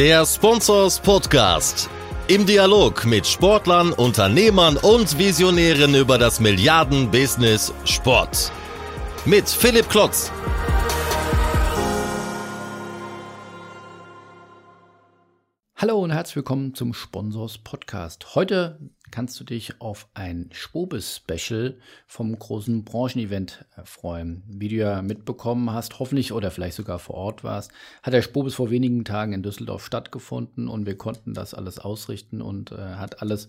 Der Sponsors Podcast. Im Dialog mit Sportlern, Unternehmern und Visionären über das Milliarden-Business Sport. Mit Philipp Klotz. Hallo und herzlich willkommen zum Sponsors Podcast. Heute kannst du dich auf ein Spobis-Special vom großen Branchenevent freuen. Wie du ja mitbekommen hast, hoffentlich oder vielleicht sogar vor Ort warst, hat der Spobis vor wenigen Tagen in Düsseldorf stattgefunden und wir konnten das alles ausrichten und äh, hat alles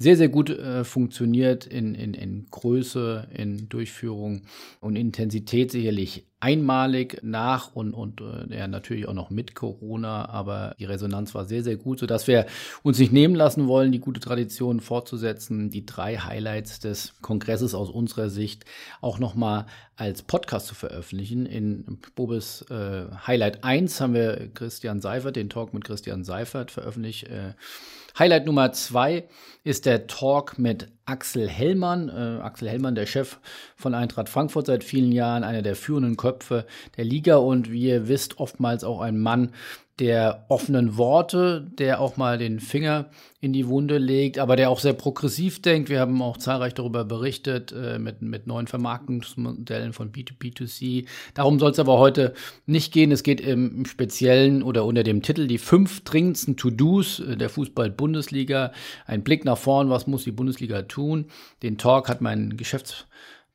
sehr, sehr gut äh, funktioniert in, in, in Größe, in Durchführung und Intensität sicherlich einmalig nach und, und äh, ja, natürlich auch noch mit Corona, aber die Resonanz war sehr, sehr gut, sodass wir uns nicht nehmen lassen wollen, die gute Tradition fortzusetzen, die drei Highlights des Kongresses aus unserer Sicht auch nochmal als Podcast zu veröffentlichen. In Bobes äh, Highlight 1 haben wir Christian Seifert, den Talk mit Christian Seifert veröffentlicht. Äh, Highlight Nummer zwei ist der Talk mit Axel Hellmann. Äh, Axel Hellmann, der Chef von Eintracht Frankfurt seit vielen Jahren, einer der führenden Köpfe der Liga und wie ihr wisst, oftmals auch ein Mann, der offenen Worte, der auch mal den Finger in die Wunde legt, aber der auch sehr progressiv denkt. Wir haben auch zahlreich darüber berichtet, äh, mit, mit neuen Vermarktungsmodellen von B2B2C. Darum soll es aber heute nicht gehen. Es geht im, Speziellen oder unter dem Titel die fünf dringendsten To-Dos äh, der Fußball-Bundesliga. Ein Blick nach vorn, was muss die Bundesliga tun? Den Talk hat mein Geschäfts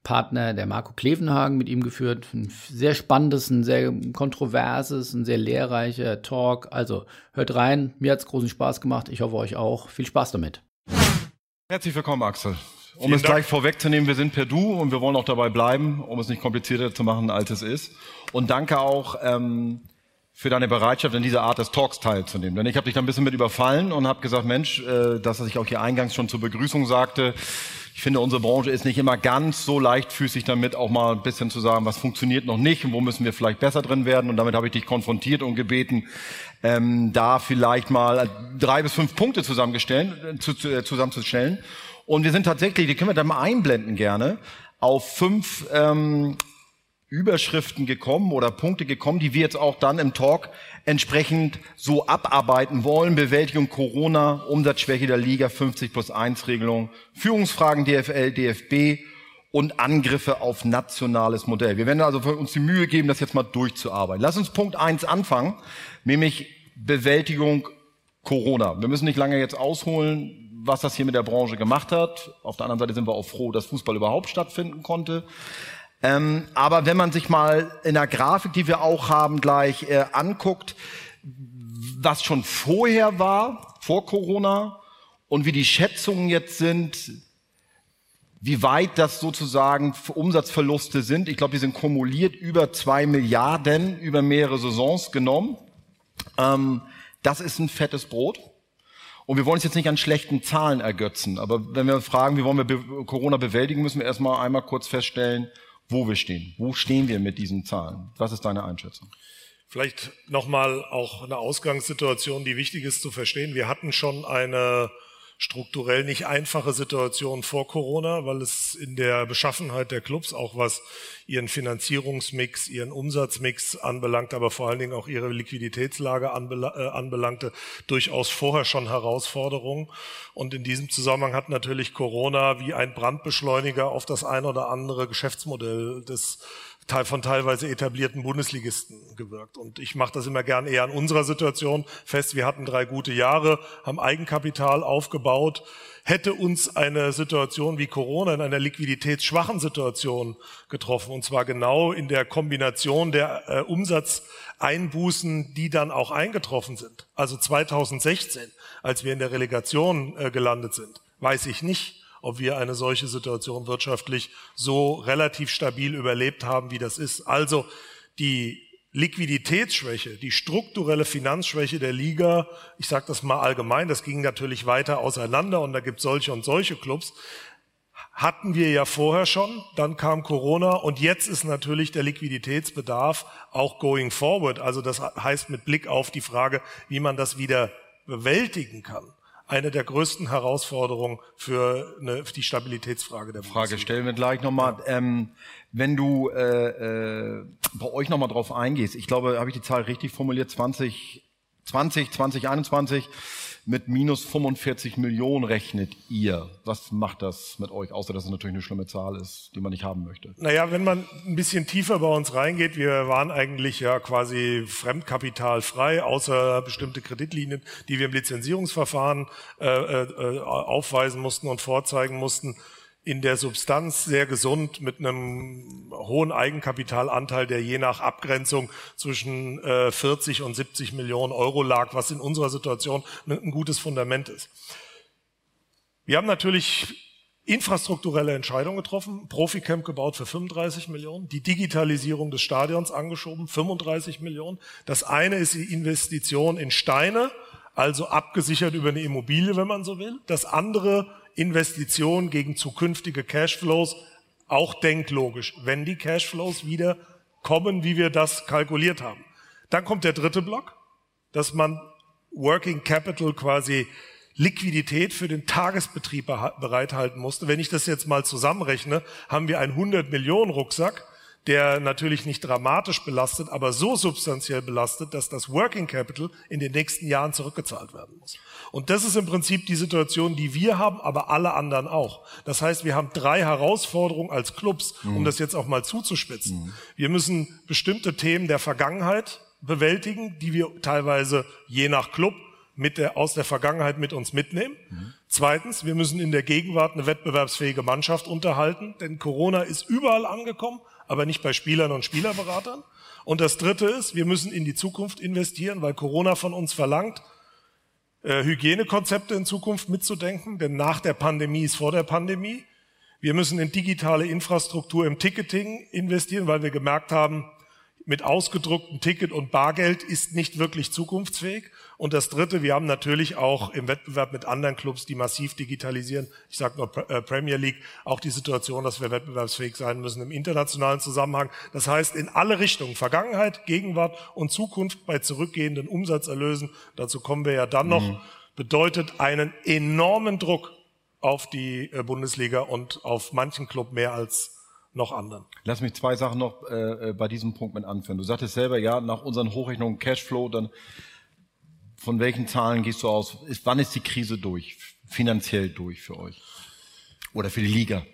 Partner, der Marco Klevenhagen, mit ihm geführt. Ein sehr spannendes, ein sehr kontroverses, ein sehr lehrreicher Talk. Also hört rein. Mir hat es großen Spaß gemacht. Ich hoffe euch auch. Viel Spaß damit. Herzlich willkommen, Axel. Um Vielen es Dank. gleich vorwegzunehmen, wir sind per Du und wir wollen auch dabei bleiben, um es nicht komplizierter zu machen, als es ist. Und danke auch ähm, für deine Bereitschaft, in dieser Art des Talks teilzunehmen. Denn ich habe dich da ein bisschen mit überfallen und habe gesagt, Mensch, äh, das, was ich auch hier eingangs schon zur Begrüßung sagte, ich finde, unsere Branche ist nicht immer ganz so leichtfüßig damit, auch mal ein bisschen zu sagen, was funktioniert noch nicht und wo müssen wir vielleicht besser drin werden. Und damit habe ich dich konfrontiert und gebeten, ähm, da vielleicht mal drei bis fünf Punkte zusammengestellen, zu, zu, äh, zusammenzustellen. Und wir sind tatsächlich, die können wir da mal einblenden gerne, auf fünf ähm, Überschriften gekommen oder Punkte gekommen, die wir jetzt auch dann im Talk entsprechend so abarbeiten wollen. Bewältigung Corona, Umsatzschwäche der Liga, 50 plus 1 Regelung, Führungsfragen DFL, DFB und Angriffe auf nationales Modell. Wir werden also uns die Mühe geben, das jetzt mal durchzuarbeiten. Lass uns Punkt 1 anfangen, nämlich Bewältigung Corona. Wir müssen nicht lange jetzt ausholen, was das hier mit der Branche gemacht hat. Auf der anderen Seite sind wir auch froh, dass Fußball überhaupt stattfinden konnte. Ähm, aber wenn man sich mal in der Grafik, die wir auch haben, gleich äh, anguckt, was schon vorher war, vor Corona, und wie die Schätzungen jetzt sind, wie weit das sozusagen Umsatzverluste sind. Ich glaube, die sind kumuliert über zwei Milliarden über mehrere Saisons genommen. Ähm, das ist ein fettes Brot. Und wir wollen uns jetzt nicht an schlechten Zahlen ergötzen. Aber wenn wir fragen, wie wollen wir Corona bewältigen, müssen wir erstmal einmal kurz feststellen, wo wir stehen. Wo stehen wir mit diesen Zahlen? Was ist deine Einschätzung? Vielleicht nochmal auch eine Ausgangssituation, die wichtig ist zu verstehen. Wir hatten schon eine strukturell nicht einfache Situation vor Corona, weil es in der Beschaffenheit der Clubs auch was ihren Finanzierungsmix, ihren Umsatzmix anbelangt, aber vor allen Dingen auch ihre Liquiditätslage äh, anbelangte, durchaus vorher schon Herausforderungen. Und in diesem Zusammenhang hat natürlich Corona wie ein Brandbeschleuniger auf das ein oder andere Geschäftsmodell des von teilweise etablierten Bundesligisten gewirkt. Und ich mache das immer gern eher an unserer Situation fest. Wir hatten drei gute Jahre, haben Eigenkapital aufgebaut. Hätte uns eine Situation wie Corona in einer liquiditätsschwachen Situation getroffen, und zwar genau in der Kombination der äh, Umsatzeinbußen, die dann auch eingetroffen sind, also 2016, als wir in der Relegation äh, gelandet sind, weiß ich nicht, ob wir eine solche Situation wirtschaftlich so relativ stabil überlebt haben, wie das ist. Also die Liquiditätsschwäche, die strukturelle Finanzschwäche der Liga, ich sage das mal allgemein, das ging natürlich weiter auseinander und da gibt solche und solche Clubs, hatten wir ja vorher schon, dann kam Corona und jetzt ist natürlich der Liquiditätsbedarf auch going forward. Also das heißt mit Blick auf die Frage, wie man das wieder bewältigen kann eine der größten Herausforderungen für, eine, für die Stabilitätsfrage der Frage Bundesliga. stellen wir gleich nochmal. Ja. Ähm, wenn du äh, äh, bei euch nochmal drauf eingehst, ich glaube, habe ich die Zahl richtig formuliert, 20 20, 2021 mit minus 45 Millionen rechnet ihr. Was macht das mit euch, außer dass es natürlich eine schlimme Zahl ist, die man nicht haben möchte? Naja, wenn man ein bisschen tiefer bei uns reingeht, wir waren eigentlich ja quasi fremdkapitalfrei, außer bestimmte Kreditlinien, die wir im Lizenzierungsverfahren äh, äh, aufweisen mussten und vorzeigen mussten in der Substanz sehr gesund mit einem hohen Eigenkapitalanteil, der je nach Abgrenzung zwischen äh, 40 und 70 Millionen Euro lag, was in unserer Situation ein gutes Fundament ist. Wir haben natürlich infrastrukturelle Entscheidungen getroffen, Proficamp gebaut für 35 Millionen, die Digitalisierung des Stadions angeschoben, 35 Millionen. Das eine ist die Investition in Steine, also abgesichert über eine Immobilie, wenn man so will. Das andere Investition gegen zukünftige Cashflows, auch denklogisch, wenn die Cashflows wieder kommen, wie wir das kalkuliert haben. Dann kommt der dritte Block, dass man Working Capital quasi Liquidität für den Tagesbetrieb bereithalten musste. Wenn ich das jetzt mal zusammenrechne, haben wir einen 100 Millionen Rucksack der natürlich nicht dramatisch belastet, aber so substanziell belastet, dass das Working Capital in den nächsten Jahren zurückgezahlt werden muss. Und das ist im Prinzip die Situation, die wir haben, aber alle anderen auch. Das heißt, wir haben drei Herausforderungen als Clubs, um mhm. das jetzt auch mal zuzuspitzen. Mhm. Wir müssen bestimmte Themen der Vergangenheit bewältigen, die wir teilweise je nach Club mit der, aus der Vergangenheit mit uns mitnehmen. Mhm. Zweitens, wir müssen in der Gegenwart eine wettbewerbsfähige Mannschaft unterhalten, denn Corona ist überall angekommen aber nicht bei Spielern und Spielerberatern. Und das Dritte ist, wir müssen in die Zukunft investieren, weil Corona von uns verlangt, Hygienekonzepte in Zukunft mitzudenken, denn nach der Pandemie ist vor der Pandemie. Wir müssen in digitale Infrastruktur im Ticketing investieren, weil wir gemerkt haben, mit ausgedrucktem Ticket und Bargeld ist nicht wirklich zukunftsfähig. Und das Dritte, wir haben natürlich auch im Wettbewerb mit anderen Clubs, die massiv digitalisieren, ich sage nur äh, Premier League, auch die Situation, dass wir wettbewerbsfähig sein müssen im internationalen Zusammenhang. Das heißt, in alle Richtungen, Vergangenheit, Gegenwart und Zukunft bei zurückgehenden Umsatzerlösen, dazu kommen wir ja dann noch, mhm. bedeutet einen enormen Druck auf die äh, Bundesliga und auf manchen Club mehr als noch anderen. Lass mich zwei Sachen noch äh, äh, bei diesem Punkt mit anführen. Du sagtest selber, ja, nach unseren Hochrechnungen Cashflow, dann von welchen Zahlen gehst du aus? Ist, wann ist die Krise durch, finanziell durch für euch? Oder für die Liga?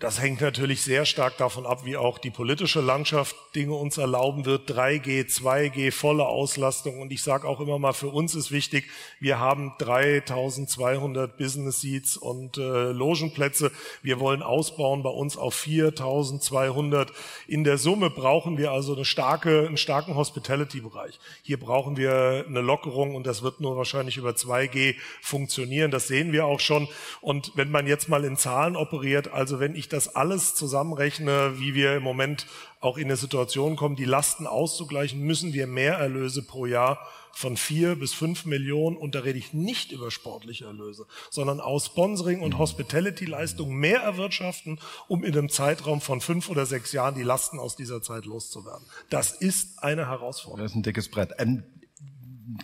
Das hängt natürlich sehr stark davon ab, wie auch die politische Landschaft Dinge uns erlauben wird. 3G, 2G, volle Auslastung. Und ich sage auch immer mal, für uns ist wichtig, wir haben 3200 Business Seats und äh, Logenplätze. Wir wollen ausbauen bei uns auf 4200. In der Summe brauchen wir also eine starke, einen starken Hospitality-Bereich. Hier brauchen wir eine Lockerung und das wird nur wahrscheinlich über 2G funktionieren. Das sehen wir auch schon. Und wenn man jetzt mal in Zahlen operiert, also wenn ich ich das alles zusammenrechne, wie wir im Moment auch in eine Situation kommen, die Lasten auszugleichen, müssen wir Mehrerlöse pro Jahr von vier bis fünf Millionen, und da rede ich nicht über sportliche Erlöse, sondern aus Sponsoring und Hospitality-Leistungen mehr erwirtschaften, um in einem Zeitraum von fünf oder sechs Jahren die Lasten aus dieser Zeit loszuwerden. Das ist eine Herausforderung. Das ist ein dickes Brett. Ähm,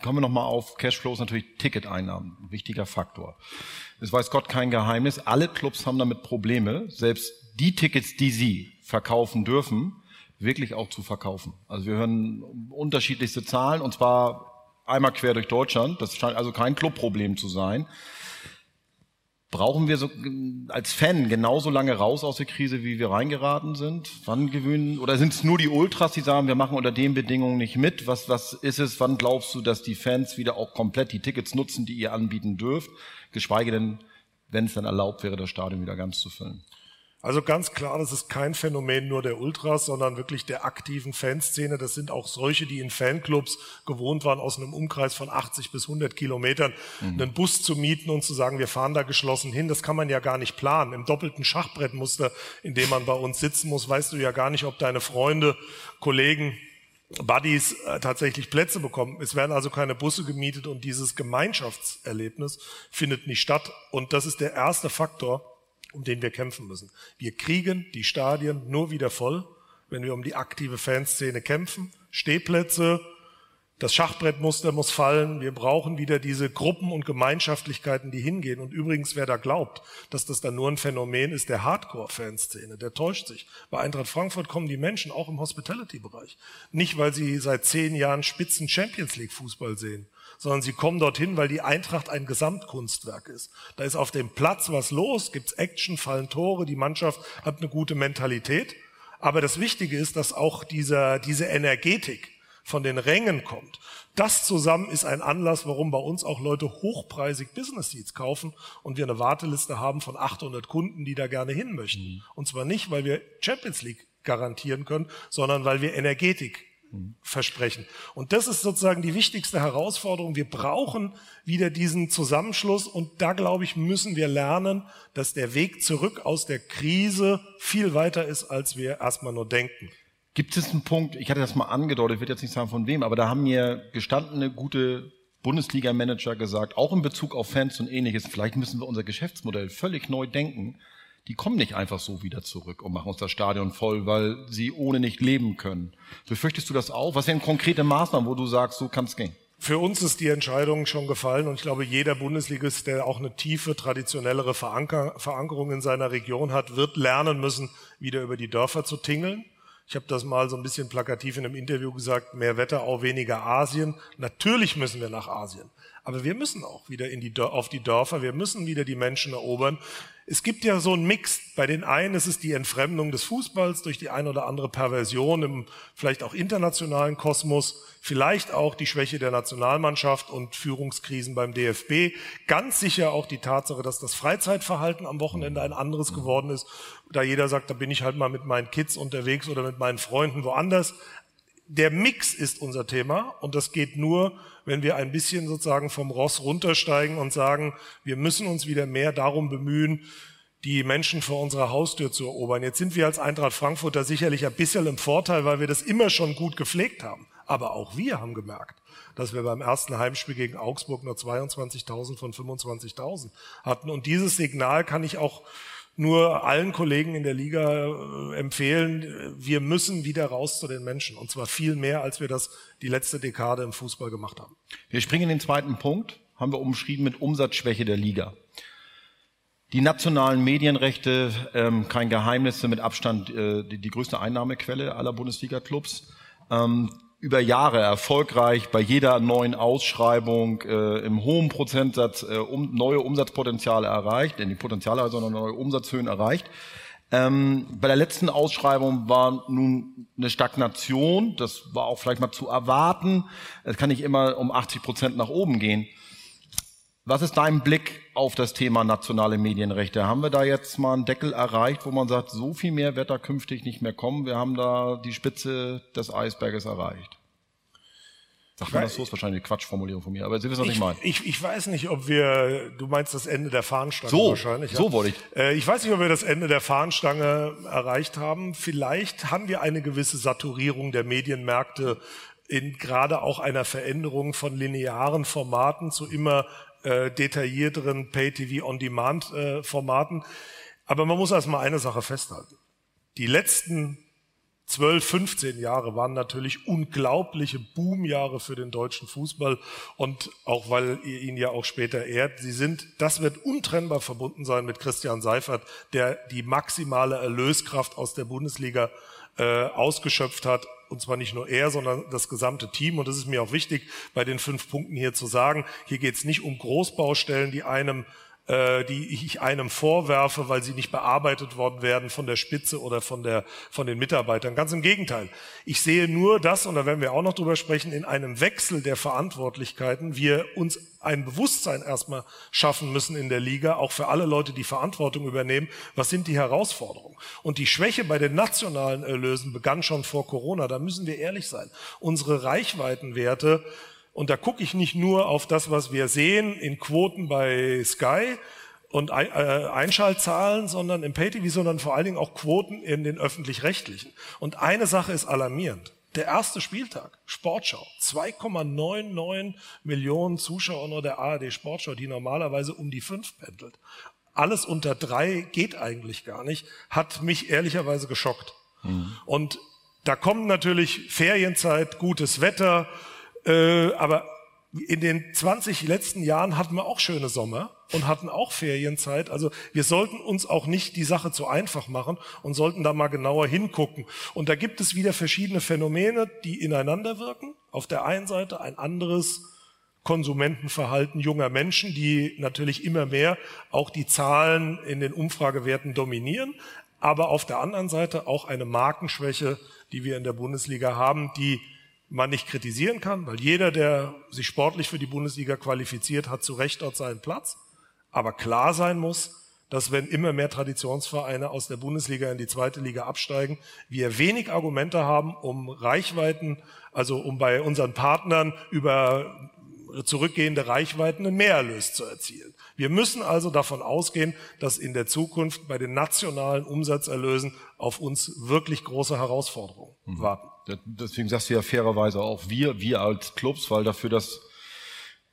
kommen wir nochmal auf Cashflows, natürlich Ticketeinnahmen, ein wichtiger Faktor. Es weiß Gott kein Geheimnis. Alle Clubs haben damit Probleme, selbst die Tickets, die sie verkaufen dürfen, wirklich auch zu verkaufen. Also wir hören unterschiedlichste Zahlen und zwar einmal quer durch Deutschland. Das scheint also kein Clubproblem zu sein. Brauchen wir so als Fan genauso lange raus aus der Krise, wie wir reingeraten sind? Wann gewöhnen, oder sind es nur die Ultras, die sagen, wir machen unter den Bedingungen nicht mit? Was, was ist es? Wann glaubst du, dass die Fans wieder auch komplett die Tickets nutzen, die ihr anbieten dürft? Geschweige denn, wenn es dann erlaubt wäre, das Stadion wieder ganz zu füllen. Also ganz klar, das ist kein Phänomen nur der Ultras, sondern wirklich der aktiven Fanszene. Das sind auch solche, die in Fanclubs gewohnt waren, aus einem Umkreis von 80 bis 100 Kilometern mhm. einen Bus zu mieten und zu sagen, wir fahren da geschlossen hin. Das kann man ja gar nicht planen. Im doppelten Schachbrettmuster, in dem man bei uns sitzen muss, weißt du ja gar nicht, ob deine Freunde, Kollegen, Buddies äh, tatsächlich Plätze bekommen. Es werden also keine Busse gemietet und dieses Gemeinschaftserlebnis findet nicht statt. Und das ist der erste Faktor, um den wir kämpfen müssen. Wir kriegen die Stadien nur wieder voll, wenn wir um die aktive Fanszene kämpfen. Stehplätze, Das Schachbrettmuster muss fallen. Wir brauchen wieder diese Gruppen und Gemeinschaftlichkeiten, die hingehen. Und übrigens, wer da glaubt, dass das dann nur ein Phänomen ist der Hardcore-Fanszene, der täuscht sich. Bei Eintracht Frankfurt kommen die Menschen auch im Hospitality-Bereich. Nicht, weil sie seit zehn Jahren Spitzen Champions League Fußball sehen, sondern sie kommen dorthin, weil die Eintracht ein Gesamtkunstwerk ist. Da ist auf dem Platz was los, gibt's Action, fallen Tore, die Mannschaft hat eine gute Mentalität. Aber das Wichtige ist, dass auch dieser, diese Energetik, von den Rängen kommt. Das zusammen ist ein Anlass, warum bei uns auch Leute hochpreisig Business Seats kaufen und wir eine Warteliste haben von 800 Kunden, die da gerne hin möchten. Mhm. Und zwar nicht, weil wir Champions League garantieren können, sondern weil wir Energetik. Versprechen. Und das ist sozusagen die wichtigste Herausforderung. Wir brauchen wieder diesen Zusammenschluss und da, glaube ich, müssen wir lernen, dass der Weg zurück aus der Krise viel weiter ist, als wir erstmal nur denken. Gibt es einen Punkt, ich hatte das mal angedeutet, ich will jetzt nicht sagen von wem, aber da haben mir gestandene, gute Bundesliga-Manager gesagt, auch in Bezug auf Fans und ähnliches, vielleicht müssen wir unser Geschäftsmodell völlig neu denken. Die kommen nicht einfach so wieder zurück und machen uns das Stadion voll, weil sie ohne nicht leben können. Befürchtest du das auch? Was wären konkrete Maßnahmen, wo du sagst, so kann es gehen? Für uns ist die Entscheidung schon gefallen und ich glaube, jeder Bundesligist, der auch eine tiefe, traditionellere Veranker Verankerung in seiner Region hat, wird lernen müssen, wieder über die Dörfer zu tingeln ich habe das mal so ein bisschen plakativ in einem Interview gesagt, mehr Wetterau, weniger Asien. Natürlich müssen wir nach Asien. Aber wir müssen auch wieder in die, auf die Dörfer, wir müssen wieder die Menschen erobern. Es gibt ja so einen Mix. Bei den einen ist es die Entfremdung des Fußballs durch die ein oder andere Perversion im vielleicht auch internationalen Kosmos, vielleicht auch die Schwäche der Nationalmannschaft und Führungskrisen beim DFB. Ganz sicher auch die Tatsache, dass das Freizeitverhalten am Wochenende ein anderes geworden ist. Da jeder sagt, da bin ich halt mal mit meinen Kids unterwegs oder mit meinen Freunden woanders. Der Mix ist unser Thema und das geht nur, wenn wir ein bisschen sozusagen vom Ross runtersteigen und sagen, wir müssen uns wieder mehr darum bemühen, die Menschen vor unserer Haustür zu erobern. Jetzt sind wir als Eintracht Frankfurt da sicherlich ein bisschen im Vorteil, weil wir das immer schon gut gepflegt haben. Aber auch wir haben gemerkt, dass wir beim ersten Heimspiel gegen Augsburg nur 22.000 von 25.000 hatten. Und dieses Signal kann ich auch nur allen Kollegen in der Liga äh, empfehlen, wir müssen wieder raus zu den Menschen. Und zwar viel mehr, als wir das die letzte Dekade im Fußball gemacht haben. Wir springen in den zweiten Punkt, haben wir umschrieben mit Umsatzschwäche der Liga. Die nationalen Medienrechte, ähm, kein Geheimnis, sind mit Abstand äh, die, die größte Einnahmequelle aller Bundesliga-Clubs. Ähm, über Jahre erfolgreich bei jeder neuen Ausschreibung äh, im hohen Prozentsatz äh, um, neue Umsatzpotenziale erreicht, denn die Potenziale also neue Umsatzhöhen erreicht. Ähm, bei der letzten Ausschreibung war nun eine Stagnation, das war auch vielleicht mal zu erwarten. Es kann nicht immer um 80 Prozent nach oben gehen. Was ist dein Blick auf das Thema nationale Medienrechte? Haben wir da jetzt mal einen Deckel erreicht, wo man sagt, so viel mehr wird da künftig nicht mehr kommen? Wir haben da die Spitze des Eisberges erreicht. Sagt man das so? Ist wahrscheinlich eine Quatschformulierung von mir, aber Sie wissen, was ich, ich meine. Ich, ich weiß nicht, ob wir, du meinst das Ende der Fahnenstange so, wahrscheinlich. Ja? So wollte ich. Äh, ich weiß nicht, ob wir das Ende der Fahnenstange erreicht haben. Vielleicht haben wir eine gewisse Saturierung der Medienmärkte in gerade auch einer Veränderung von linearen Formaten zu immer äh, detaillierteren Pay-TV-on-Demand-Formaten. Äh, aber man muss erstmal eine Sache festhalten. Die letzten 12, 15 Jahre waren natürlich unglaubliche Boomjahre für den deutschen Fußball und auch weil ihr ihn ja auch später ehrt, sie sind, das wird untrennbar verbunden sein mit Christian Seifert, der die maximale Erlöskraft aus der Bundesliga äh, ausgeschöpft hat. Und zwar nicht nur er, sondern das gesamte Team. Und das ist mir auch wichtig, bei den fünf Punkten hier zu sagen. Hier geht es nicht um Großbaustellen, die einem äh, die ich einem vorwerfe, weil sie nicht bearbeitet worden werden von der Spitze oder von, der, von den Mitarbeitern. Ganz im Gegenteil. Ich sehe nur das, und da werden wir auch noch drüber sprechen, in einem Wechsel der Verantwortlichkeiten, wir uns ein Bewusstsein erstmal schaffen müssen in der Liga, auch für alle Leute, die Verantwortung übernehmen. Was sind die Herausforderungen? Und die Schwäche bei den nationalen Erlösen begann schon vor Corona. Da müssen wir ehrlich sein. Unsere Reichweitenwerte und da gucke ich nicht nur auf das, was wir sehen in Quoten bei Sky und äh, Einschaltzahlen, sondern im Pay-TV, sondern vor allen Dingen auch Quoten in den öffentlich-rechtlichen. Und eine Sache ist alarmierend. Der erste Spieltag, Sportschau, 2,99 Millionen Zuschauer nur der ARD Sportschau, die normalerweise um die fünf pendelt. Alles unter drei geht eigentlich gar nicht, hat mich ehrlicherweise geschockt. Mhm. Und da kommt natürlich Ferienzeit, gutes Wetter, Äh, aber in den 20 letzten Jahren hatten wir auch schöne Sommer und hatten auch Ferienzeit. Also wir sollten uns auch nicht die Sache zu einfach machen und sollten da mal genauer hingucken. Und da gibt es wieder verschiedene Phänomene, die ineinander wirken. Auf der einen Seite ein anderes Konsumentenverhalten junger Menschen, die natürlich immer mehr auch die Zahlen in den Umfragewerten dominieren, aber auf der anderen Seite auch eine Markenschwäche, die wir in der Bundesliga haben, die man nicht kritisieren kann, weil jeder, der sich sportlich für die Bundesliga qualifiziert, hat zu Recht dort seinen Platz. Aber klar sein muss, dass wenn immer mehr Traditionsvereine aus der Bundesliga in die zweite Liga absteigen, wir wenig Argumente haben, um Reichweiten, also um bei unseren Partnern über zurückgehende Reichweiten einen Mehrerlös zu erzielen. Wir müssen also davon ausgehen, dass in der Zukunft bei den nationalen Umsatzerlösen auf uns wirklich große Herausforderungen mhm. warten. Deswegen sagst du ja fairerweise auch wir, wir als Clubs, weil dafür, dass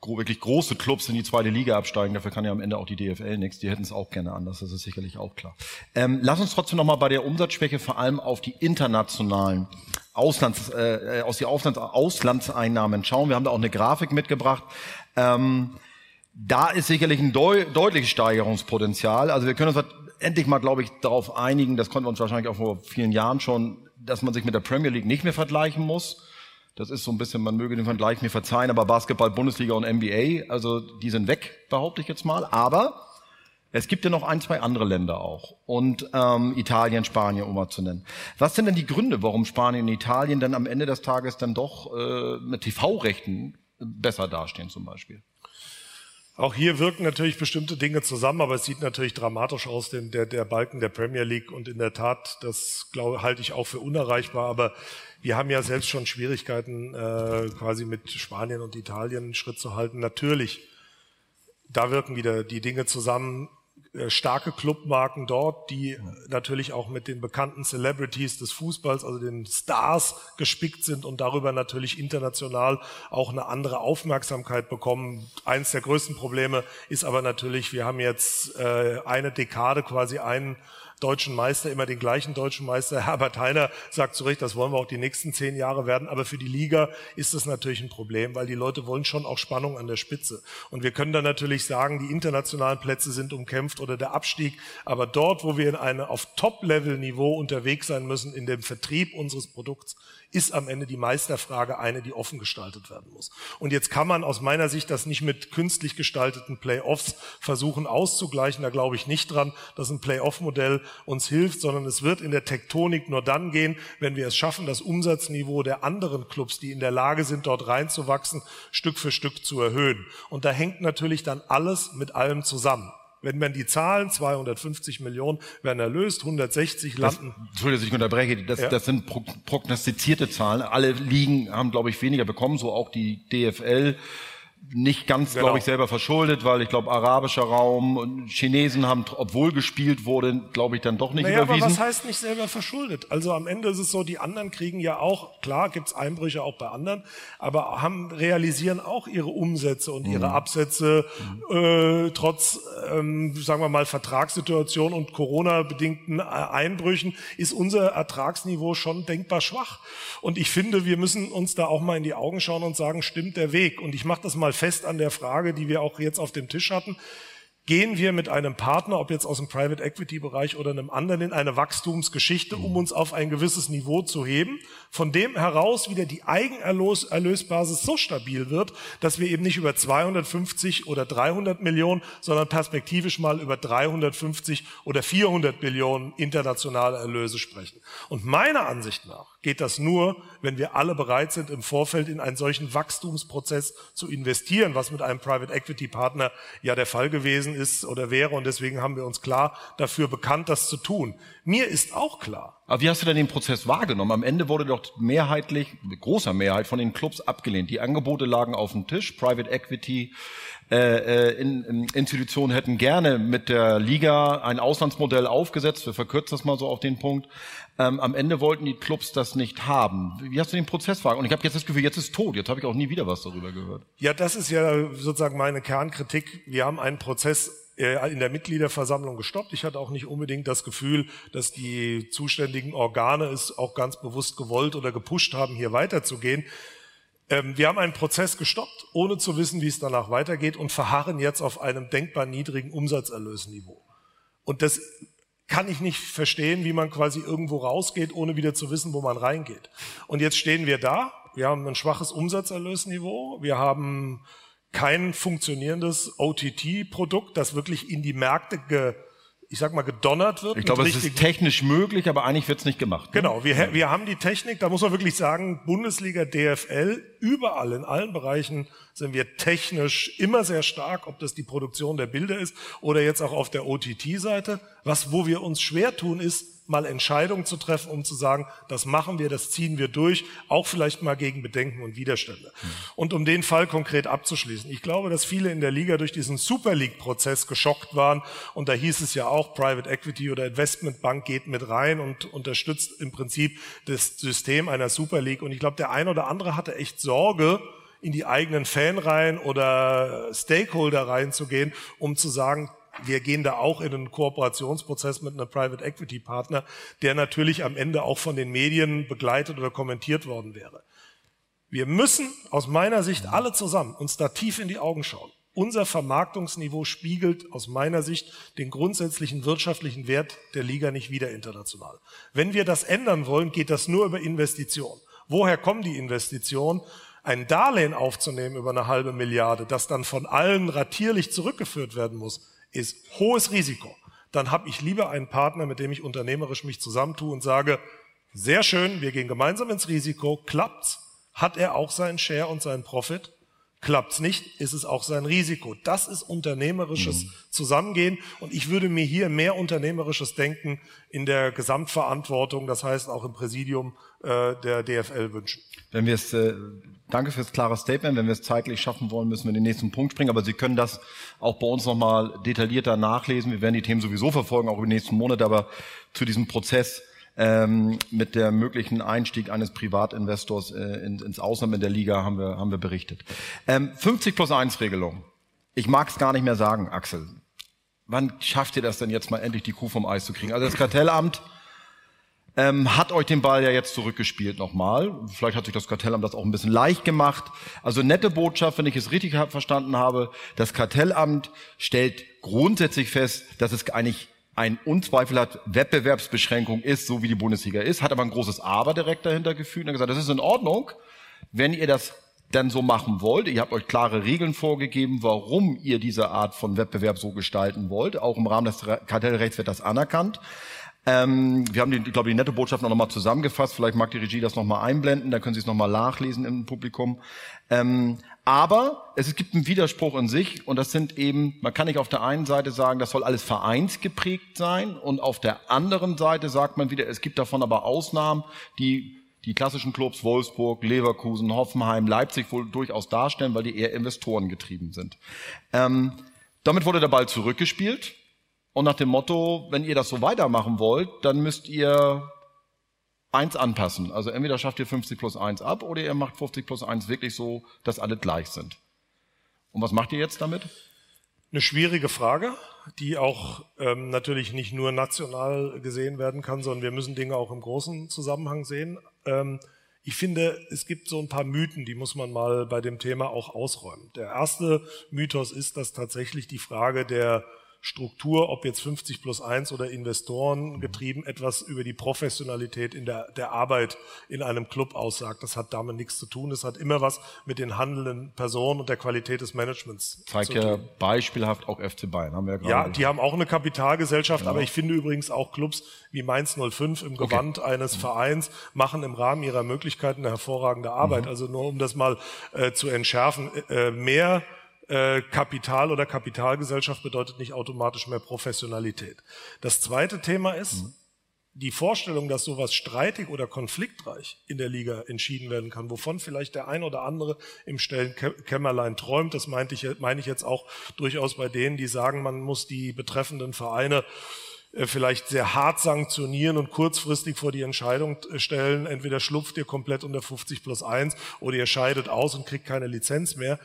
wirklich große Clubs in die zweite Liga absteigen, dafür kann ja am Ende auch die DFL nichts. Die hätten es auch gerne anders, das ist sicherlich auch klar. Ähm, lass uns trotzdem nochmal bei der Umsatzschwäche vor allem auf die internationalen Auslands, äh, aus die Auslands, Auslandseinnahmen schauen. Wir haben da auch eine Grafik mitgebracht. Ähm, da ist sicherlich ein deu deutliches Steigerungspotenzial. Also wir können uns endlich mal, glaube ich, darauf einigen, das konnten wir uns wahrscheinlich auch vor vielen Jahren schon, dass man sich mit der Premier League nicht mehr vergleichen muss. Das ist so ein bisschen, man möge den Vergleich mir verzeihen, aber Basketball, Bundesliga und NBA, also die sind weg, behaupte ich jetzt mal. Aber es gibt ja noch ein, zwei andere Länder auch. Und ähm, Italien, Spanien, um mal zu nennen. Was sind denn die Gründe, warum Spanien und Italien dann am Ende des Tages dann doch äh, mit TV-Rechten besser dastehen zum Beispiel? Auch hier wirken natürlich bestimmte Dinge zusammen, aber es sieht natürlich dramatisch aus, denn der, der Balken der Premier League und in der Tat, das glaube, halte ich auch für unerreichbar, aber wir haben ja selbst schon Schwierigkeiten, äh, quasi mit Spanien und Italien einen Schritt zu halten. Natürlich, da wirken wieder die Dinge zusammen. Äh, starke Clubmarken dort, die natürlich auch mit den bekannten Celebrities des Fußballs, also den Stars gespickt sind und darüber natürlich international auch eine andere Aufmerksamkeit bekommen. Eins der größten Probleme ist aber natürlich, wir haben jetzt äh, eine Dekade quasi einen deutschen Meister, immer den gleichen deutschen Meister. Herbert Heiner sagt zu Recht, das wollen wir auch die nächsten zehn Jahre werden. Aber für die Liga ist das natürlich ein Problem, weil die Leute wollen schon auch Spannung an der Spitze. Und wir können dann natürlich sagen, die internationalen Plätze sind umkämpft oder der Abstieg. Aber dort, wo wir in einem auf Top-Level-Niveau unterwegs sein müssen, in dem Vertrieb unseres Produkts, ist am Ende die Meisterfrage eine, die offen gestaltet werden muss. Und jetzt kann man aus meiner Sicht das nicht mit künstlich gestalteten Playoffs versuchen auszugleichen. Da glaube ich nicht dran, dass ein Playoff-Modell uns hilft, sondern es wird in der Tektonik nur dann gehen, wenn wir es schaffen, das Umsatzniveau der anderen Clubs, die in der Lage sind, dort reinzuwachsen, Stück für Stück zu erhöhen. Und da hängt natürlich dann alles mit allem zusammen. Wenn man die Zahlen, 250 Millionen werden erlöst, 160 landen. Das, Entschuldigung, ich unterbreche, das, ja. das sind prognostizierte Zahlen. Alle Ligen haben, glaube ich, weniger bekommen, so auch die DFL nicht ganz, genau. glaube ich, selber verschuldet, weil ich glaube, arabischer Raum und Chinesen haben, obwohl gespielt wurde, glaube ich, dann doch nicht naja, überwiesen. Aber was heißt nicht selber verschuldet? Also am Ende ist es so, die anderen kriegen ja auch, klar gibt's Einbrüche auch bei anderen, aber haben realisieren auch ihre Umsätze und ihre mhm. Absätze mhm. Äh, trotz, ähm, sagen wir mal, Vertragssituation und Corona-bedingten äh, Einbrüchen ist unser Ertragsniveau schon denkbar schwach. Und ich finde, wir müssen uns da auch mal in die Augen schauen und sagen, stimmt der Weg? Und ich mache das mal mal fest an der Frage, die wir auch jetzt auf dem Tisch hatten. Gehen wir mit einem Partner, ob jetzt aus dem Private Equity Bereich oder einem anderen, in eine Wachstumsgeschichte, um uns auf ein gewisses Niveau zu heben, von dem heraus wieder die Eigenerlösbasis so stabil wird, dass wir eben nicht über 250 oder 300 Millionen, sondern perspektivisch mal über 350 oder 400 Millionen internationale Erlöse sprechen. Und meiner Ansicht nach geht das nur, wenn wir alle bereit sind, im Vorfeld in einen solchen Wachstumsprozess zu investieren, was mit einem Private Equity Partner ja der Fall gewesen ist oder wäre. Und deswegen haben wir uns klar dafür bekannt, das zu tun. Mir ist auch klar. Aber wie hast du denn den Prozess wahrgenommen? Am Ende wurde doch mehrheitlich, mit großer Mehrheit von den Clubs abgelehnt. Die Angebote lagen auf dem Tisch. Private Equity äh, äh in, in Institutionen hätten gerne mit der Liga ein Auslandsmodell aufgesetzt. Wir verkürzen das mal so auf den Punkt. Ähm, am Ende wollten die Clubs das nicht haben. Wie hast du den Prozess wahrgenommen? Und ich habe jetzt das Gefühl, jetzt ist tot. Jetzt habe ich auch nie wieder was darüber gehört. Ja, das ist ja sozusagen meine Kernkritik. Wir haben einen Prozess äh, in der Mitgliederversammlung gestoppt. Ich hatte auch nicht unbedingt das Gefühl, dass die zuständigen Organe es auch ganz bewusst gewollt oder gepusht haben, hier weiterzugehen. Ähm, wir haben einen Prozess gestoppt, ohne zu wissen, wie es danach weitergeht und verharren jetzt auf einem denkbar niedrigen Umsatzerlösniveau. Und das kann ich nicht verstehen, wie man quasi irgendwo rausgeht, ohne wieder zu wissen, wo man reingeht. Und jetzt stehen wir da. Wir haben ein schwaches Umsatzerlösniveau. Wir haben kein funktionierendes OTT-Produkt, das wirklich in die Märkte ge ich sag mal, gedonnert wird. Ich glaube, es ist technisch möglich, aber eigentlich wird es nicht gemacht. Ne? Genau, wir, wir haben die Technik, da muss man wirklich sagen, Bundesliga, DFL, überall, in allen Bereichen sind wir technisch immer sehr stark, ob das die Produktion der Bilder ist oder jetzt auch auf der OTT-Seite. Was, wo wir uns schwer tun, ist, mal Entscheidungen zu treffen, um zu sagen, das machen wir, das ziehen wir durch, auch vielleicht mal gegen Bedenken und Widerstände. Mhm. Und um den Fall konkret abzuschließen. Ich glaube, dass viele in der Liga durch diesen Super League-Prozess geschockt waren. Und da hieß es ja auch, Private Equity oder Investment Bank geht mit rein und unterstützt im Prinzip das System einer Super League. Und ich glaube, der eine oder andere hatte echt Sorge, in die eigenen Fanreihen oder Stakeholder reinzugehen, um zu sagen, wir gehen da auch in einen Kooperationsprozess mit einem Private Equity Partner, der natürlich am Ende auch von den Medien begleitet oder kommentiert worden wäre. Wir müssen aus meiner Sicht alle zusammen uns da tief in die Augen schauen. Unser Vermarktungsniveau spiegelt aus meiner Sicht den grundsätzlichen wirtschaftlichen Wert der Liga nicht wieder international. Wenn wir das ändern wollen, geht das nur über Investitionen. Woher kommen die Investitionen? Ein Darlehen aufzunehmen über eine halbe Milliarde, das dann von allen ratierlich zurückgeführt werden muss, ist hohes Risiko. Dann habe ich lieber einen Partner, mit dem ich unternehmerisch mich zusammentue und sage, sehr schön, wir gehen gemeinsam ins Risiko, klappt's, hat er auch seinen Share und seinen Profit? Klappt's nicht, ist es auch sein Risiko. Das ist unternehmerisches mhm. Zusammengehen und ich würde mir hier mehr unternehmerisches Denken in der Gesamtverantwortung, das heißt auch im Präsidium äh, der DFL wünschen. Wenn wir es, äh, danke fürs klare Statement. Wenn wir es zeitlich schaffen wollen, müssen wir in den nächsten Punkt springen. Aber Sie können das auch bei uns nochmal detaillierter nachlesen. Wir werden die Themen sowieso verfolgen, auch über die nächsten Monate. Aber zu diesem Prozess ähm, mit der möglichen Einstieg eines Privatinvestors äh, in, ins Ausland in der Liga haben wir, haben wir berichtet. Ähm, 50 plus 1 Regelung. Ich mag es gar nicht mehr sagen, Axel. Wann schafft ihr das denn jetzt mal endlich, die Kuh vom Eis zu kriegen? Also das Kartellamt ähm, hat euch den Ball ja jetzt zurückgespielt nochmal. Vielleicht hat sich das Kartellamt das auch ein bisschen leicht gemacht. Also nette Botschaft, wenn ich es richtig verstanden habe. Das Kartellamt stellt grundsätzlich fest, dass es eigentlich ein unzweifelhaft Wettbewerbsbeschränkung ist, so wie die Bundesliga ist, hat aber ein großes Aber direkt dahinter gefühlt und gesagt, das ist in Ordnung, wenn ihr das dann so machen wollt. Ihr habt euch klare Regeln vorgegeben, warum ihr diese Art von Wettbewerb so gestalten wollt. Auch im Rahmen des Kartellrechts wird das anerkannt. Ähm, wir haben die, ich glaube, die nette Botschaft noch mal zusammengefasst. Vielleicht mag die Regie das noch mal einblenden, da können Sie es noch mal nachlesen im Publikum. Ähm, aber es gibt einen Widerspruch in sich und das sind eben, man kann nicht auf der einen Seite sagen, das soll alles vereinsgeprägt sein und auf der anderen Seite sagt man wieder, es gibt davon aber Ausnahmen, die die klassischen Clubs Wolfsburg, Leverkusen, Hoffenheim, Leipzig wohl durchaus darstellen, weil die eher Investoren getrieben sind. Ähm, damit wurde der Ball zurückgespielt. Und nach dem Motto, wenn ihr das so weitermachen wollt, dann müsst ihr eins anpassen. Also entweder schafft ihr 50 plus eins ab oder ihr macht 50 plus eins wirklich so, dass alle gleich sind. Und was macht ihr jetzt damit? Eine schwierige Frage, die auch ähm, natürlich nicht nur national gesehen werden kann, sondern wir müssen Dinge auch im großen Zusammenhang sehen. Ähm, ich finde, es gibt so ein paar Mythen, die muss man mal bei dem Thema auch ausräumen. Der erste Mythos ist, dass tatsächlich die Frage der Struktur, ob jetzt 50 plus 1 oder Investoren getrieben, etwas über die Professionalität in der, der Arbeit in einem Club aussagt. Das hat damit nichts zu tun. Das hat immer was mit den handelnden Personen und der Qualität des Managements Zeigt zu tun. Zeigt ja beispielhaft auch FC Bayern, haben wir ja gerade. Ja, die haben auch eine Kapitalgesellschaft, genau. aber ich finde übrigens auch Clubs wie Mainz 05 im Gewand okay. eines mhm. Vereins machen im Rahmen ihrer Möglichkeiten eine hervorragende Arbeit. Mhm. Also nur um das mal äh, zu entschärfen, äh, mehr äh, Kapital oder Kapitalgesellschaft bedeutet nicht automatisch mehr Professionalität. Das zweite Thema ist, mhm. die Vorstellung, dass sowas streitig oder konfliktreich in der Liga entschieden werden kann, wovon vielleicht der ein oder andere im stillen Kämmerlein träumt, das meinte ich, meine ich jetzt auch durchaus bei denen, die sagen, man muss die betreffenden Vereine äh, vielleicht sehr hart sanktionieren und kurzfristig vor die Entscheidung äh, stellen, entweder schlupft ihr komplett unter 50 plus 1 oder ihr scheidet aus und kriegt keine Lizenz mehr.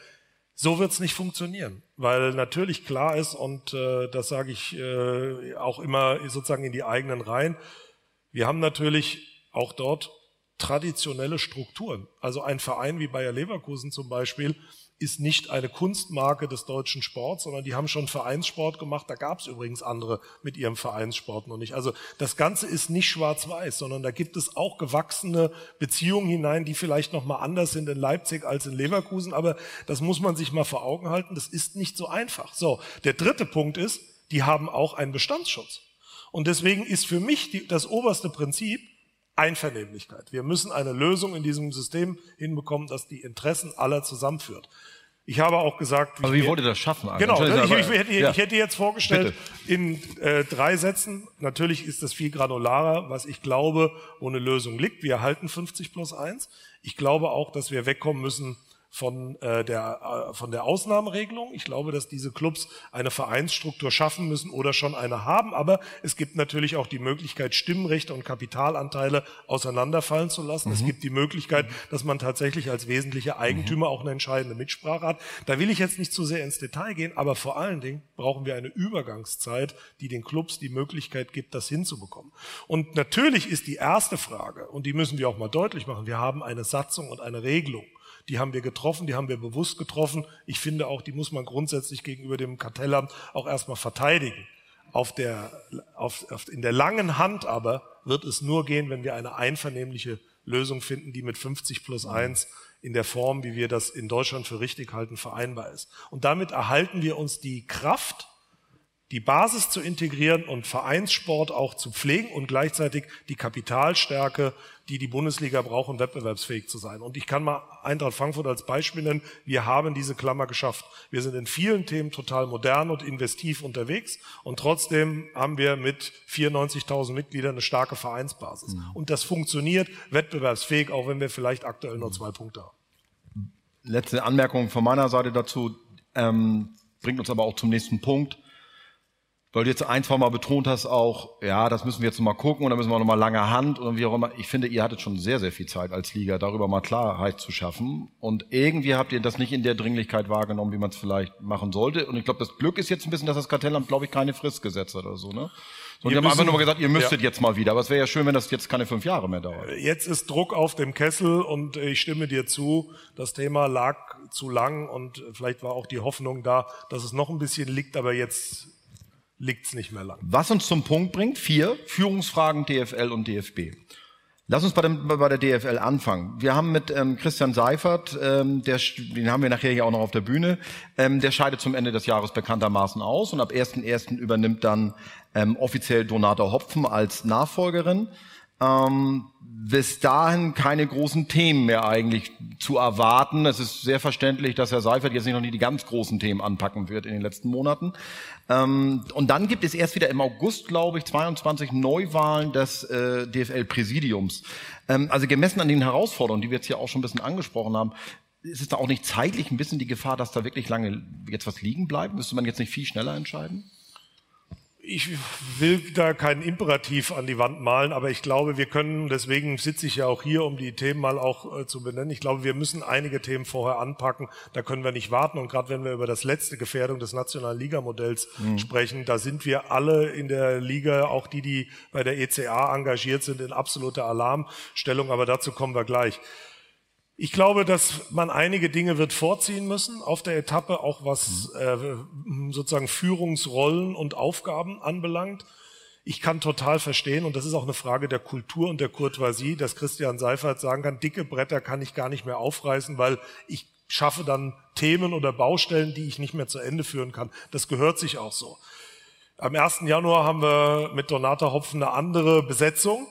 So wird's nicht funktionieren, weil natürlich klar ist, und äh, das sage ich äh, auch immer sozusagen in die eigenen Reihen, wir haben natürlich auch dort traditionelle Strukturen. Also ein Verein wie Bayer Leverkusen zum Beispiel ist nicht eine Kunstmarke des deutschen Sports, sondern die haben schon Vereinssport gemacht. Da gab es übrigens andere mit ihrem Vereinssport noch nicht. Also das Ganze ist nicht schwarz-weiß, sondern da gibt es auch gewachsene Beziehungen hinein, die vielleicht noch mal anders sind in Leipzig als in Leverkusen. Aber das muss man sich mal vor Augen halten. Das ist nicht so einfach. So, der dritte Punkt ist, die haben auch einen Bestandsschutz. Und deswegen ist für mich die, das oberste Prinzip, Einvernehmlichkeit. Wir müssen eine Lösung in diesem System hinbekommen, dass die Interessen aller zusammenführt. Ich habe auch gesagt, wie, also wie wollt ihr das schaffen? Also genau, ich, ich, hätte, ja. ich, hätte, jetzt vorgestellt Bitte. in äh, drei Sätzen. Natürlich ist das viel granularer, was ich glaube, wo eine Lösung liegt. Wir erhalten 50 plus 1. Ich glaube auch, dass wir wegkommen müssen von, äh, der, äh, von der Ausnahmeregelung. Ich glaube, dass diese Clubs eine Vereinsstruktur schaffen müssen oder schon eine haben. Aber es gibt natürlich auch die Möglichkeit, Stimmrechte und Kapitalanteile auseinanderfallen zu lassen. Mhm. Es gibt die Möglichkeit, dass man tatsächlich als wesentlicher Eigentümer mhm. auch eine entscheidende Mitsprache hat. Da will ich jetzt nicht zu sehr ins Detail gehen, aber vor allen Dingen brauchen wir eine Übergangszeit, die den Clubs die Möglichkeit gibt, das hinzubekommen. Und natürlich ist die erste Frage, und die müssen wir auch mal deutlich machen, wir haben eine Satzung und eine Regelung. Die haben wir getroffen, die haben wir bewusst getroffen. Ich finde auch, die muss man grundsätzlich gegenüber dem Kartellamt auch erstmal verteidigen. Auf der, auf, auf, in der langen Hand aber wird es nur gehen, wenn wir eine einvernehmliche Lösung finden, die mit 50 plus 1 in der Form, wie wir das in Deutschland für richtig halten, vereinbar ist. Und damit erhalten wir uns die Kraft, die Basis zu integrieren und Vereinssport auch zu pflegen und gleichzeitig die Kapitalstärke, die die Bundesliga braucht, um wettbewerbsfähig zu sein. Und ich kann mal Eintracht Frankfurt als Beispiel nennen. Wir haben diese Klammer geschafft. Wir sind in vielen Themen total modern und investiv unterwegs und trotzdem haben wir mit 94.000 Mitgliedern eine starke Vereinsbasis. Mhm. Und das funktioniert wettbewerbsfähig, auch wenn wir vielleicht aktuell nur zwei Punkte haben. Letzte Anmerkung von meiner Seite dazu ähm, bringt uns aber auch zum nächsten Punkt weil du jetzt ein, zwei Mal betont hast auch, ja, das müssen wir jetzt noch mal gucken und dann müssen wir noch mal lange Hand und wie auch immer. Ich finde, ihr hattet schon sehr, sehr viel Zeit als Liga, darüber mal Klarheit zu schaffen. Und irgendwie habt ihr das nicht in der Dringlichkeit wahrgenommen, wie man es vielleicht machen sollte. Und ich glaube, das Glück ist jetzt ein bisschen, dass das Kartellamt, glaube ich, keine Frist gesetzt hat oder so, ne? Und die haben einfach nur mal gesagt, ihr müsstet ja. jetzt mal wieder. Aber es wäre ja schön, wenn das jetzt keine fünf Jahre mehr dauert. Jetzt ist Druck auf dem Kessel und ich stimme dir zu. Das Thema lag zu lang und vielleicht war auch die Hoffnung da, dass es noch ein bisschen liegt, aber jetzt liegt's nicht mehr lang. Was uns zum Punkt bringt, vier Führungsfragen DFL und DFB. Lass uns bei, dem, bei der DFL anfangen. Wir haben mit ähm, Christian Seifert, ähm, der, den haben wir nachher hier auch noch auf der Bühne, ähm, der scheidet zum Ende des Jahres bekanntermaßen aus und ab 1.1. übernimmt dann ähm, offiziell Donata Hopfen als Nachfolgerin. Ähm, bis dahin keine großen Themen mehr eigentlich zu erwarten. Es ist sehr verständlich, dass Herr Seifert jetzt nicht noch nie die ganz großen Themen anpacken wird in den letzten Monaten. Ähm, und dann gibt es erst wieder im August, glaube ich, 22 Neuwahlen des äh, DFL-Präsidiums. Ähm, also gemessen an den Herausforderungen, die wir jetzt hier auch schon ein bisschen angesprochen haben, ist es da auch nicht zeitlich ein bisschen die Gefahr, dass da wirklich lange jetzt was liegen bleibt? Müsste man jetzt nicht viel schneller entscheiden? Ich will da keinen Imperativ an die Wand malen, aber ich glaube, wir können, deswegen sitze ich ja auch hier, um die Themen mal auch äh, zu benennen. Ich glaube, wir müssen einige Themen vorher anpacken. Da können wir nicht warten. Und gerade wenn wir über das letzte Gefährdung des nationalen Ligamodells mhm. sprechen, da sind wir alle in der Liga, auch die, die bei der ECA engagiert sind, in absoluter Alarmstellung. Aber dazu kommen wir gleich. Ich glaube, dass man einige Dinge wird vorziehen müssen auf der Etappe, auch was mhm. äh, sozusagen Führungsrollen und Aufgaben anbelangt. Ich kann total verstehen, und das ist auch eine Frage der Kultur und der Courtoisie, dass Christian Seifert sagen kann, dicke Bretter kann ich gar nicht mehr aufreißen, weil ich schaffe dann Themen oder Baustellen, die ich nicht mehr zu Ende führen kann. Das gehört sich auch so. Am 1. Januar haben wir mit Donata Hopfen eine andere Besetzung.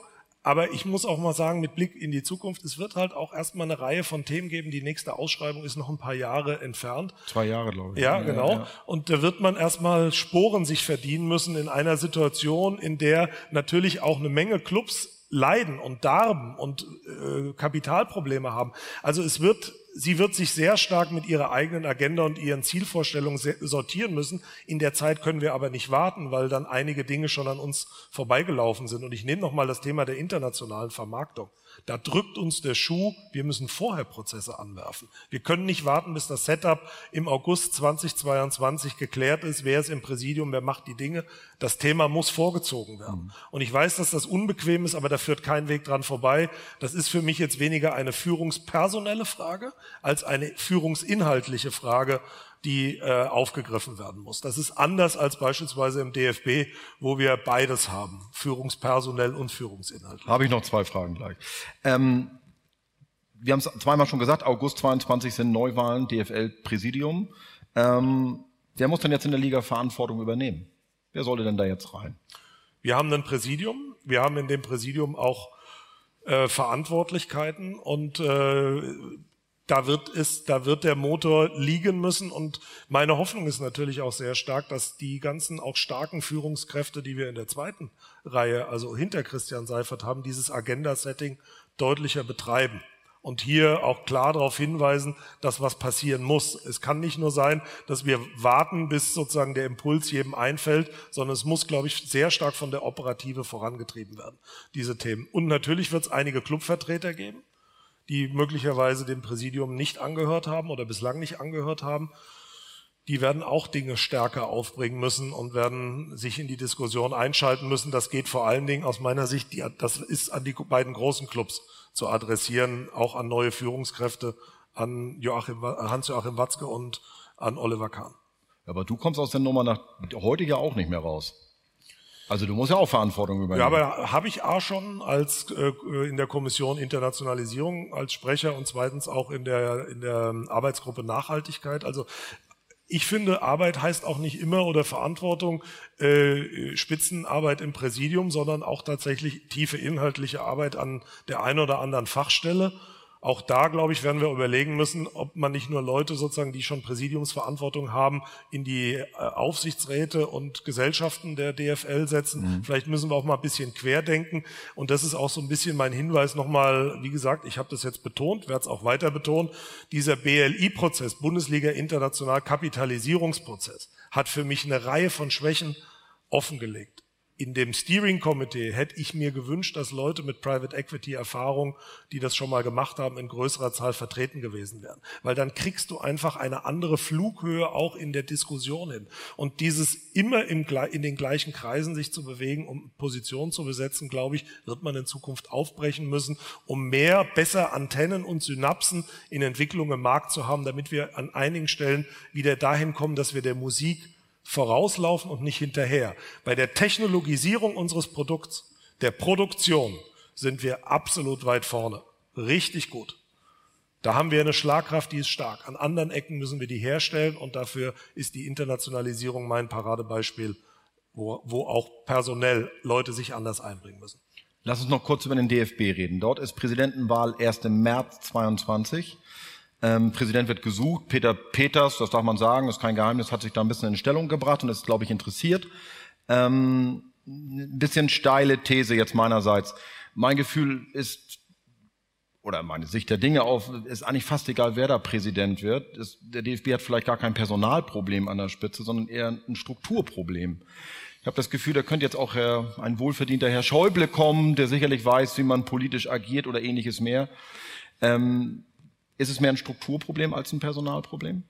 Aber ich muss auch mal sagen, mit Blick in die Zukunft, es wird halt auch erstmal eine Reihe von Themen geben. Die nächste Ausschreibung ist noch ein paar Jahre entfernt. Zwei Jahre, glaube ich. Ja, genau. Ja, ja. Und da wird man erstmal Sporen sich verdienen müssen in einer Situation, in der natürlich auch eine Menge Clubs leiden und darben und äh, Kapitalprobleme haben. Also es wird sie wird sich sehr stark mit ihrer eigenen Agenda und ihren Zielvorstellungen sortieren müssen. In der Zeit können wir aber nicht warten, weil dann einige Dinge schon an uns vorbeigelaufen sind. Und ich nehme nochmal das Thema der internationalen Vermarktung. Da drückt uns der Schuh, wir müssen vorher Prozesse anwerfen. Wir können nicht warten, bis das Setup im August 2022 geklärt ist, wer ist im Präsidium, wer macht die Dinge. Das Thema muss vorgezogen werden. Mhm. Und ich weiß, dass das unbequem ist, aber da führt kein Weg dran vorbei. Das ist für mich jetzt weniger eine führungspersonelle Frage als eine führungsinhaltliche Frage, die äh, aufgegriffen werden muss. Das ist anders als beispielsweise im DFB, wo wir beides haben, Führungspersonell und Führungsinhalt. Habe ich noch zwei Fragen gleich. Ähm, wir haben es zweimal schon gesagt, August 22 sind Neuwahlen, DFL-Präsidium. Ähm, wer muss denn jetzt in der Liga Verantwortung übernehmen? Wer sollte denn da jetzt rein? Wir haben ein Präsidium. Wir haben in dem Präsidium auch äh, Verantwortlichkeiten und äh, da wird es, da wird der Motor liegen müssen. Und meine Hoffnung ist natürlich auch sehr stark, dass die ganzen auch starken Führungskräfte, die wir in der zweiten Reihe, also hinter Christian Seifert haben, dieses Agenda-Setting deutlicher betreiben. Und hier auch klar darauf hinweisen, dass was passieren muss. Es kann nicht nur sein, dass wir warten, bis sozusagen der Impuls jedem einfällt, sondern es muss, glaube ich, sehr stark von der Operative vorangetrieben werden, diese Themen. Und natürlich wird es einige Clubvertreter geben die möglicherweise dem Präsidium nicht angehört haben oder bislang nicht angehört haben, die werden auch Dinge stärker aufbringen müssen und werden sich in die Diskussion einschalten müssen. Das geht vor allen Dingen aus meiner Sicht, die, das ist an die beiden großen Clubs zu adressieren, auch an neue Führungskräfte, an Joachim, Hans-Joachim Watzke und an Oliver Kahn. Aber du kommst aus der Nummer nach heute ja auch nicht mehr raus. Also du musst ja auch Verantwortung übernehmen. Ja, aber habe ich auch schon als äh, in der Kommission Internationalisierung als Sprecher und zweitens auch in der in der Arbeitsgruppe Nachhaltigkeit. Also ich finde, Arbeit heißt auch nicht immer oder Verantwortung äh, Spitzenarbeit im Präsidium, sondern auch tatsächlich tiefe inhaltliche Arbeit an der einen oder anderen Fachstelle. Auch da, glaube ich, werden wir überlegen müssen, ob man nicht nur Leute sozusagen, die schon Präsidiumsverantwortung haben, in die äh, Aufsichtsräte und Gesellschaften der DFL setzen. Mhm. Vielleicht müssen wir auch mal ein bisschen querdenken. Und das ist auch so ein bisschen mein Hinweis nochmal, wie gesagt, ich habe das jetzt betont, werde es auch weiter betonen, dieser BLI-Prozess, Bundesliga International Kapitalisierungsprozess, hat für mich eine Reihe von Schwächen offengelegt in dem Steering Committee hätte ich mir gewünscht, dass Leute mit Private Equity Erfahrung, die das schon mal gemacht haben, in größerer Zahl vertreten gewesen wären. Weil dann kriegst du einfach eine andere Flughöhe auch in der Diskussion hin. Und dieses immer im, in den gleichen Kreisen sich zu bewegen, um Positionen zu besetzen, glaube ich, wird man in Zukunft aufbrechen müssen, um mehr, besser Antennen und Synapsen in Entwicklung im Markt zu haben, damit wir an einigen Stellen wieder dahin kommen, dass wir der Musik vorauslaufen und nicht hinterher. Bei der Technologisierung unseres Produkts, der Produktion, sind wir absolut weit vorne. Richtig gut. Da haben wir eine Schlagkraft, die ist stark. An anderen Ecken müssen wir die herstellen und dafür ist die Internationalisierung mein Paradebeispiel, wo, wo auch personell Leute sich anders einbringen müssen. Lass uns noch kurz über den DFB reden. Dort ist Präsidentenwahl erst im März 22. Ähm, Präsident wird gesucht. Peter Peters, das darf man sagen, ist kein Geheimnis, hat sich da ein bisschen in Stellung gebracht und ist, glaube ich, interessiert. Ähm, ein bisschen steile These jetzt meinerseits. Mein Gefühl ist, oder meine Sicht der Dinge auf, ist eigentlich fast egal, wer da Präsident wird. Ist, der DFB hat vielleicht gar kein Personalproblem an der Spitze, sondern eher ein Strukturproblem. Ich habe das Gefühl, da könnte jetzt auch Herr, ein wohlverdienter Herr Schäuble kommen, der sicherlich weiß, wie man politisch agiert oder ähnliches mehr. Ähm, ist es mehr ein Strukturproblem als ein Personalproblem?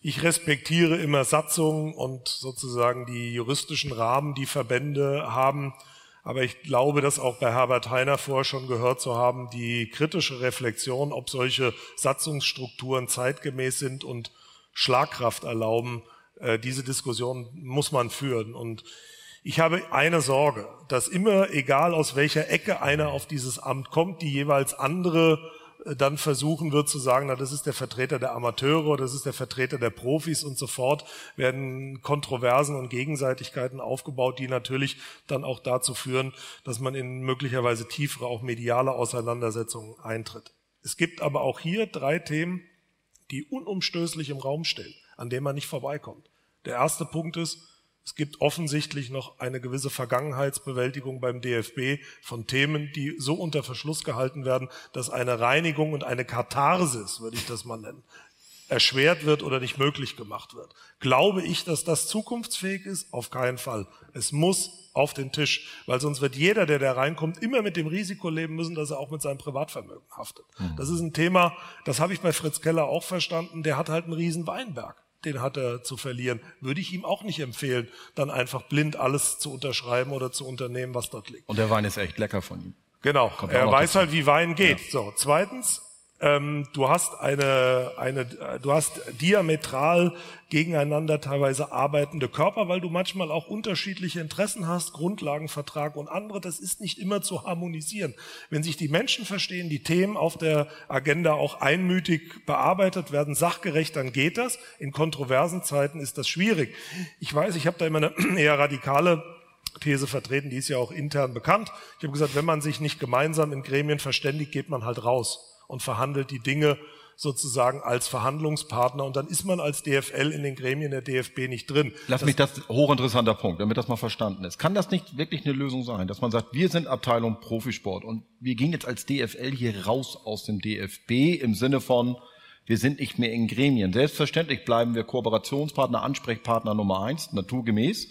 Ich respektiere immer Satzungen und sozusagen die juristischen Rahmen, die Verbände haben. Aber ich glaube, dass auch bei Herbert Heiner vorher schon gehört zu haben, die kritische Reflexion, ob solche Satzungsstrukturen zeitgemäß sind und Schlagkraft erlauben, äh, diese Diskussion muss man führen. Und ich habe eine Sorge, dass immer, egal aus welcher Ecke einer auf dieses Amt kommt, die jeweils andere dann versuchen wird zu sagen, na, das ist der Vertreter der Amateure, das ist der Vertreter der Profis und so fort, werden Kontroversen und Gegenseitigkeiten aufgebaut, die natürlich dann auch dazu führen, dass man in möglicherweise tiefere, auch mediale Auseinandersetzungen eintritt. Es gibt aber auch hier drei Themen, die unumstößlich im Raum stehen, an denen man nicht vorbeikommt. Der erste Punkt ist, es gibt offensichtlich noch eine gewisse Vergangenheitsbewältigung beim DFB von Themen, die so unter Verschluss gehalten werden, dass eine Reinigung und eine Katharsis, würde ich das mal nennen, erschwert wird oder nicht möglich gemacht wird. Glaube ich, dass das zukunftsfähig ist? Auf keinen Fall. Es muss auf den Tisch, weil sonst wird jeder, der da reinkommt, immer mit dem Risiko leben müssen, dass er auch mit seinem Privatvermögen haftet. Mhm. Das ist ein Thema, das habe ich bei Fritz Keller auch verstanden, der hat halt einen riesen Weinberg. Den hat er zu verlieren. Würde ich ihm auch nicht empfehlen, dann einfach blind alles zu unterschreiben oder zu unternehmen, was dort liegt. Und der Wein ist echt lecker von ihm. Genau. er weiß halt, wie Wein geht. Ja. So. Zweitens, ähm, du hast eine, eine, du hast diametral gegeneinander teilweise arbeitende Körper, weil du manchmal auch unterschiedliche Interessen hast, Grundlagenvertrag und andere. Das ist nicht immer zu harmonisieren. Wenn sich die Menschen verstehen, die Themen auf der Agenda auch einmütig bearbeitet werden, sachgerecht, dann geht das. In kontroversen Zeiten ist das schwierig. Ich weiß, ich habe da immer eine eher radikale These vertreten, die ist ja auch intern bekannt. Ich habe gesagt, wenn man sich nicht gemeinsam in Gremien verständigt, geht man halt raus und verhandelt die Dinge sozusagen als Verhandlungspartner und dann ist man als DFL in den Gremien der DFB nicht drin. Lass das mich das hochinteressanter Punkt, damit das mal verstanden ist. Kann das nicht wirklich eine Lösung sein, dass man sagt, wir sind Abteilung Profisport und wir gehen jetzt als DFL hier raus aus dem DFB im Sinne von, wir sind nicht mehr in Gremien. Selbstverständlich bleiben wir Kooperationspartner, Ansprechpartner Nummer eins, naturgemäß,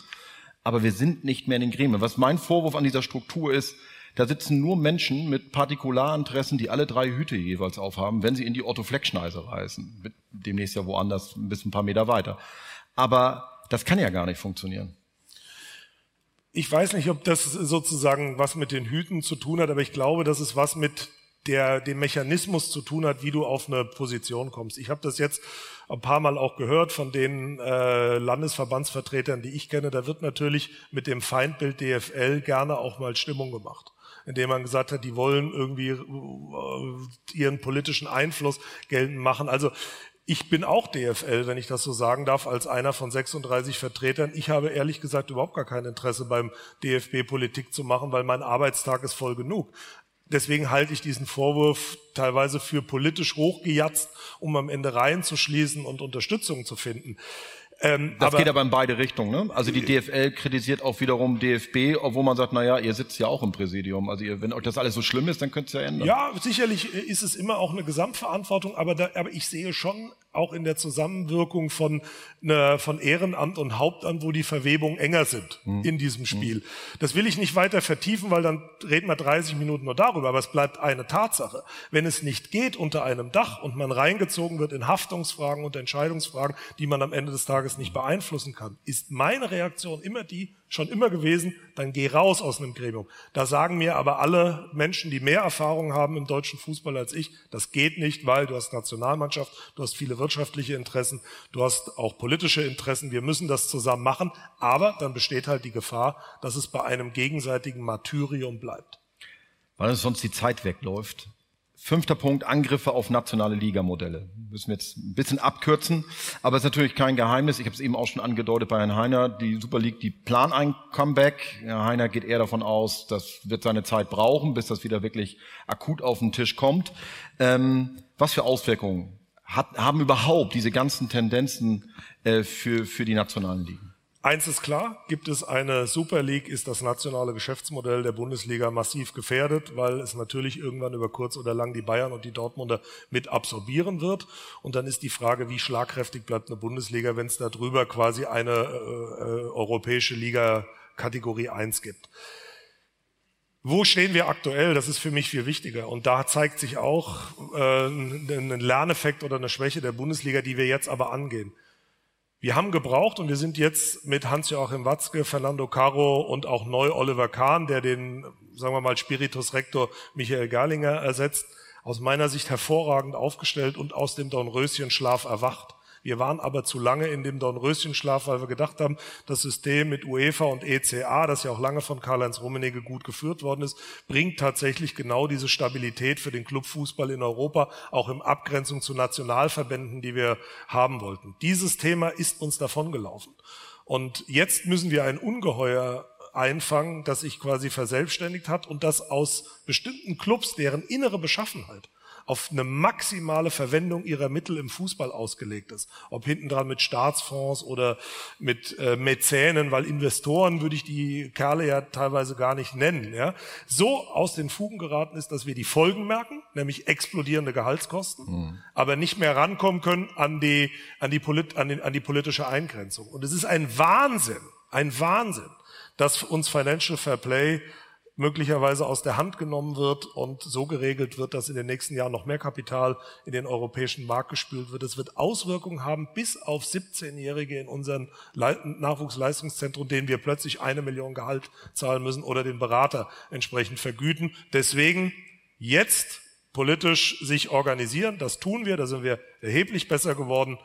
aber wir sind nicht mehr in den Gremien. Was mein Vorwurf an dieser Struktur ist, da sitzen nur Menschen mit Partikularinteressen, die alle drei Hüte jeweils aufhaben, wenn sie in die Otto-Fleck-Schneise reisen. Demnächst ja woanders, bisschen ein paar Meter weiter. Aber das kann ja gar nicht funktionieren. Ich weiß nicht, ob das sozusagen was mit den Hüten zu tun hat, aber ich glaube, dass es was mit der dem Mechanismus zu tun hat, wie du auf eine Position kommst. Ich habe das jetzt ein paar Mal auch gehört von den äh, Landesverbandsvertretern, die ich kenne. Da wird natürlich mit dem Feindbild DFL gerne auch mal Stimmung gemacht indem man gesagt hat, die wollen irgendwie äh, ihren politischen Einfluss geltend machen. Also ich bin auch DFL, wenn ich das so sagen darf, als einer von 36 Vertretern. Ich habe ehrlich gesagt überhaupt gar kein Interesse beim DFB Politik zu machen, weil mein Arbeitstag ist voll genug. Deswegen halte ich diesen Vorwurf teilweise für politisch hochgejatzt, um am Ende reinzuschließen und Unterstützung zu finden. Ähm, das aber, geht aber in beide Richtungen. Ne? Also die DFL kritisiert auch wiederum DFB, obwohl man sagt, na ja, ihr sitzt ja auch im Präsidium. Also ihr, wenn euch das alles so schlimm ist, dann könnt ihr ja ändern. Ja, sicherlich ist es immer auch eine Gesamtverantwortung, aber, da, aber ich sehe schon auch in der Zusammenwirkung von, ne, von Ehrenamt und Hauptamt, wo die Verwebungen enger sind hm. in diesem Spiel. Hm. Das will ich nicht weiter vertiefen, weil dann reden wir 30 Minuten nur darüber, aber es bleibt eine Tatsache. Wenn es nicht geht unter einem Dach und man reingezogen wird in Haftungsfragen und Entscheidungsfragen, die man am Ende des Tages nicht beeinflussen kann, ist meine Reaktion immer die, schon immer gewesen, dann geh raus aus einem Gremium. Da sagen mir aber alle Menschen, die mehr Erfahrung haben im deutschen Fußball als ich, das geht nicht, weil du hast Nationalmannschaft, du hast viele wirtschaftliche Interessen, du hast auch politische Interessen, wir müssen das zusammen machen, aber dann besteht halt die Gefahr, dass es bei einem gegenseitigen Martyrium bleibt. Weil uns sonst die Zeit wegläuft. Fünfter Punkt, Angriffe auf nationale Ligamodelle. Müssen wir jetzt ein bisschen abkürzen, aber es ist natürlich kein Geheimnis. Ich habe es eben auch schon angedeutet bei Herrn Heiner. Die Super League, die plant ein Comeback. Herr Heiner geht eher davon aus, das wird seine Zeit brauchen, bis das wieder wirklich akut auf den Tisch kommt. Ähm, was für Auswirkungen hat, haben überhaupt diese ganzen Tendenzen äh, für, für die nationalen Ligen? Eins ist klar, gibt es eine Super League, ist das nationale Geschäftsmodell der Bundesliga massiv gefährdet, weil es natürlich irgendwann über kurz oder lang die Bayern und die Dortmunder mit absorbieren wird. Und dann ist die Frage, wie schlagkräftig bleibt eine Bundesliga, wenn es darüber quasi eine äh, äh, europäische Liga Kategorie 1 gibt. Wo stehen wir aktuell? Das ist für mich viel wichtiger. Und da zeigt sich auch äh, ein Lerneffekt oder eine Schwäche der Bundesliga, die wir jetzt aber angehen. Wir haben gebraucht und wir sind jetzt mit Hans-Joachim Watzke, Fernando Caro und auch neu Oliver Kahn, der den, sagen wir mal, Spiritus Rector Michael Garlinger ersetzt, aus meiner Sicht hervorragend aufgestellt und aus dem Dornröschenschlaf erwacht. Wir waren aber zu lange in dem Dornröschenschlaf, weil wir gedacht haben, das System mit UEFA und ECA, das ja auch lange von Karl-Heinz Rummenigge gut geführt worden ist, bringt tatsächlich genau diese Stabilität für den Clubfußball in Europa, auch in Abgrenzung zu Nationalverbänden, die wir haben wollten. Dieses Thema ist uns davongelaufen. Und jetzt müssen wir ein Ungeheuer einfangen, das sich quasi verselbstständigt hat und das aus bestimmten Clubs, deren innere Beschaffenheit auf eine maximale Verwendung ihrer Mittel im Fußball ausgelegt ist. Ob hinten dran mit Staatsfonds oder mit äh, Mäzenen, weil Investoren würde ich die Kerle ja teilweise gar nicht nennen. Ja? So aus den Fugen geraten ist, dass wir die Folgen merken, nämlich explodierende Gehaltskosten, mhm. aber nicht mehr rankommen können an die, an die, Polit, an, den, an die politische Eingrenzung. Und es ist ein Wahnsinn, ein Wahnsinn, dass uns Financial Fair Play möglicherweise aus der Hand genommen wird und so geregelt wird, dass in den nächsten Jahren noch mehr Kapital in den europäischen Markt gespült wird. Es wird Auswirkungen haben bis auf 17-Jährige in unseren Nachwuchsleistungszentren, denen wir plötzlich eine Million Gehalt zahlen müssen oder den Berater entsprechend vergüten. Deswegen jetzt politisch sich organisieren. Das tun wir. Da sind wir erheblich besser geworden.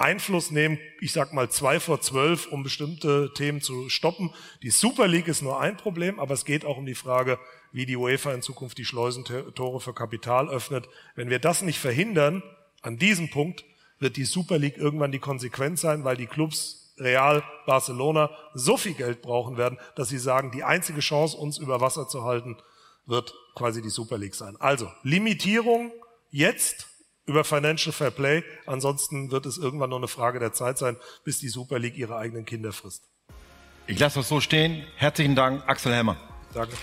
Einfluss nehmen, ich sag mal zwei vor zwölf, um bestimmte Themen zu stoppen. Die Super League ist nur ein Problem, aber es geht auch um die Frage, wie die UEFA in Zukunft die Schleusentore für Kapital öffnet. Wenn wir das nicht verhindern, an diesem Punkt wird die Super League irgendwann die Konsequenz sein, weil die Clubs Real, Barcelona so viel Geld brauchen werden, dass sie sagen, die einzige Chance, uns über Wasser zu halten, wird quasi die Super League sein. Also Limitierung jetzt über Financial Fair Play. Ansonsten wird es irgendwann nur eine Frage der Zeit sein, bis die Super League ihre eigenen Kinder frisst. Ich lasse das so stehen. Herzlichen Dank, Axel Hemmer. Danke.